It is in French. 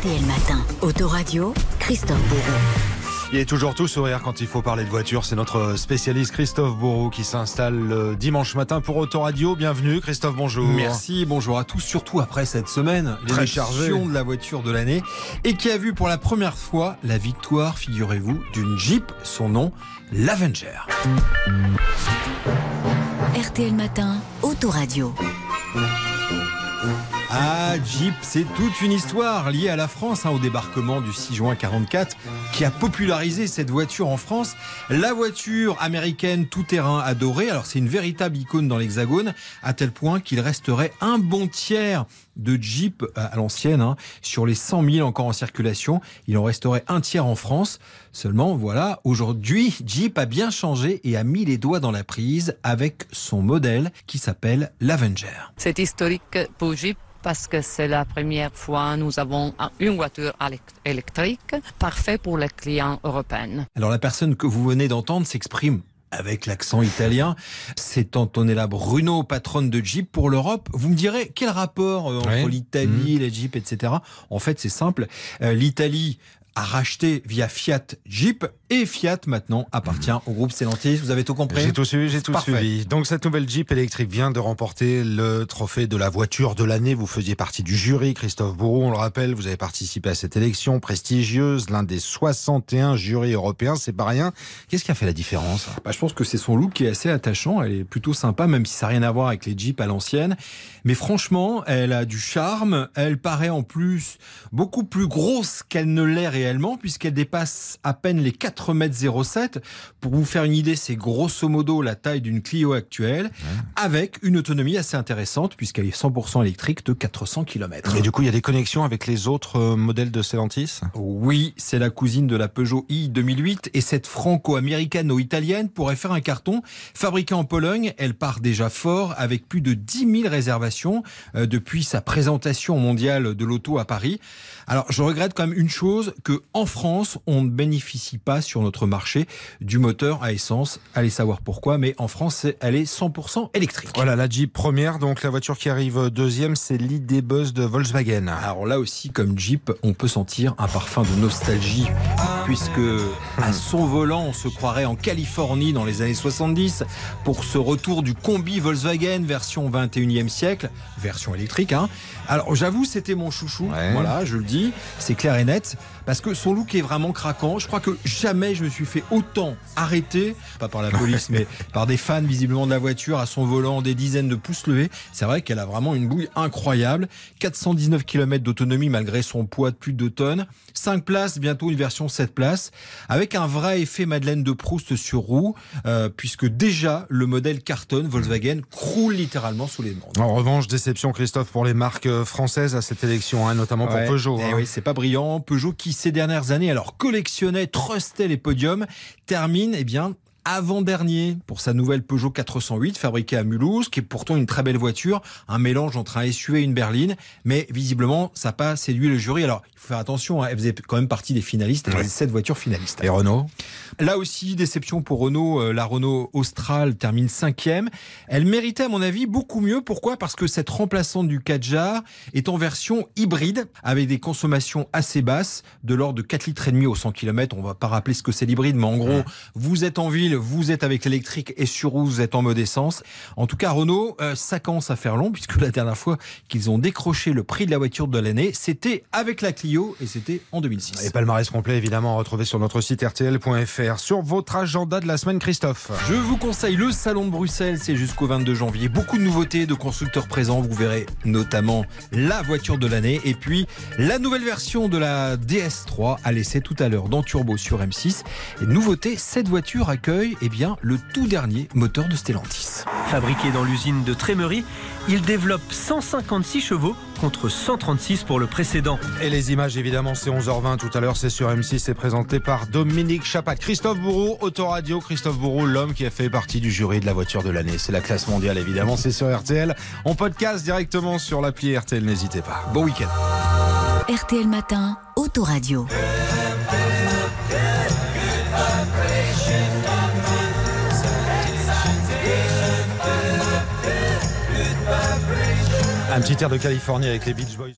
RTL Matin, Autoradio, Christophe Bourreau. Il est toujours tout sourire quand il faut parler de voiture. C'est notre spécialiste Christophe Bourreau qui s'installe dimanche matin pour Autoradio. Bienvenue Christophe, bonjour. Merci, bonjour à tous. Surtout après cette semaine, Très chargée. l'élection de la voiture de l'année et qui a vu pour la première fois la victoire, figurez-vous, d'une Jeep. Son nom, l'Avenger. RTL Matin, Autoradio. Ah, Jeep, c'est toute une histoire liée à la France, hein, au débarquement du 6 juin 44, qui a popularisé cette voiture en France. La voiture américaine tout-terrain adorée. Alors, c'est une véritable icône dans l'Hexagone, à tel point qu'il resterait un bon tiers de Jeep à l'ancienne, hein, sur les 100 000 encore en circulation. Il en resterait un tiers en France. Seulement, voilà, aujourd'hui, Jeep a bien changé et a mis les doigts dans la prise avec son modèle qui s'appelle l'Avenger. C'est historique pour Jeep parce que c'est la première fois nous avons une voiture électrique parfait pour les clients européens. Alors la personne que vous venez d'entendre s'exprime avec l'accent italien. C'est Antonella Bruno, patronne de Jeep pour l'Europe. Vous me direz, quel rapport euh, entre Ouais. l'Italie, les Jeep, etc. En fait, c'est simple. Euh, L'Italie a racheté via Fiat Jeep et Fiat maintenant appartient au groupe Stellantis. Vous avez tout compris? J'ai tout suivi, j'ai tout Parfait. suivi. Donc cette nouvelle Jeep électrique vient de remporter le trophée de la voiture de l'année. Vous faisiez partie du jury, Christophe Bourreau, on le rappelle. Vous avez participé à cette élection prestigieuse, l'un des 61 jurys européens, c'est pas rien. Qu'est-ce qui a fait la différence? Bah, je pense que c'est son look qui est assez attachant. Elle est plutôt sympa, même si ça n'a rien à voir avec les Jeeps à l'ancienne. Mais franchement, elle a du charme. Elle paraît en plus beaucoup plus grosse qu'elle ne l'est réellement, puisqu'elle dépasse à peine les 4 mètres 07. Pour vous faire une idée, c'est grosso modo la taille d'une Clio actuelle, avec une autonomie assez intéressante, puisqu'elle est 100% électrique de 400 km. Et du coup, il y a des connexions avec les autres euh, modèles de Stellantis? Oui, c'est la cousine de la Peugeot i 2008 et cette franco-américano-italienne pourrait faire un carton. Fabriquée en Pologne, elle part déjà fort avec plus de 10 000 réservations euh, depuis sa présentation mondiale de l'auto à Paris. Alors, je regrette quand même une chose, que en France, on ne bénéficie pas sur notre marché du moteur à essence. Allez savoir pourquoi, mais en France, elle est 100% électrique. Voilà, la Jeep première. Donc la voiture qui arrive deuxième, c'est l'idée Buzz de Volkswagen. Alors là aussi, comme Jeep, on peut sentir un parfum de nostalgie, puisque à son volant, on se croirait en Californie dans les années 70 pour ce retour du combi Volkswagen version 21e siècle, version électrique. Hein. Alors j'avoue, c'était mon chouchou, Ouais. voilà, je le dis, c'est clair et net, parce que son look est vraiment craquant. Je crois que jamais je me suis fait autant arrêter, pas par la police, mais par des fans visiblement de la voiture à son volant, des dizaines de pouces levés. C'est vrai qu'elle a vraiment une bouille incroyable. 419 km d'autonomie malgré son poids de plus de 2 tonnes. 5 places, bientôt une version 7 places, avec un vrai effet Madeleine de Proust sur roue, euh, puisque déjà le modèle cartonne Volkswagen croule littéralement sous les demandes. En revanche, déception Christophe pour les marques euh, françaises à cette élection, hein, notamment pour. Peugeot. Eh hein. oui, c'est pas brillant. Peugeot qui ces dernières années alors collectionnait, trustait les podiums, termine eh bien avant-dernier pour sa nouvelle Peugeot 408 fabriquée à Mulhouse, qui est pourtant une très belle voiture, un mélange entre un SUV et une berline, mais visiblement ça n'a pas séduit le jury. Alors il faut faire attention, hein, elle faisait quand même partie des finalistes, elle Ouais. faisait sept voitures finalistes. Et Renault? Là aussi, déception pour Renault. Euh, La Renault Austral termine cinquième. Elle méritait, à mon avis, beaucoup mieux. Pourquoi? Parce que cette remplaçante du Kadjar est en version hybride, avec des consommations assez basses, de l'ordre de 4 litres et demi au 100 km. On va pas rappeler ce que c'est l'hybride, mais en gros, vous êtes en ville, vous êtes avec l'électrique et sur vous êtes en mode essence. En tout cas, Renault, euh, ça commence à faire long, puisque la dernière fois qu'ils ont décroché le prix de la voiture de l'année, c'était avec la Clio et c'était en 2006. Et palmarès complet, évidemment, retrouvé sur notre site rtl.fr. Sur votre agenda de la semaine, Christophe. Je vous conseille le salon de Bruxelles, c'est jusqu'au 22 janvier. Beaucoup de nouveautés de constructeurs présents, vous verrez notamment la voiture de l'année et puis la nouvelle version de la DS3 à l'essai tout à l'heure dans Turbo sur M6. Et nouveauté, cette voiture accueille eh bien, le tout dernier moteur de Stellantis. Fabriqué dans l'usine de Trémery, il développe 156 chevaux contre 136 pour le précédent. Et les images, évidemment, c'est 11h20 tout à l'heure, c'est sur M6, c'est présenté par Dominique Chapat. Christophe Bourreau, Autoradio, Christophe Bourreau, l'homme qui a fait partie du jury de la voiture de l'année. C'est la classe mondiale, évidemment, c'est sur RTL. On podcast directement sur l'appli RTL, n'hésitez pas. Bon week-end. RTL Matin, Autoradio. Un petit air de Californie avec les Beach Boys.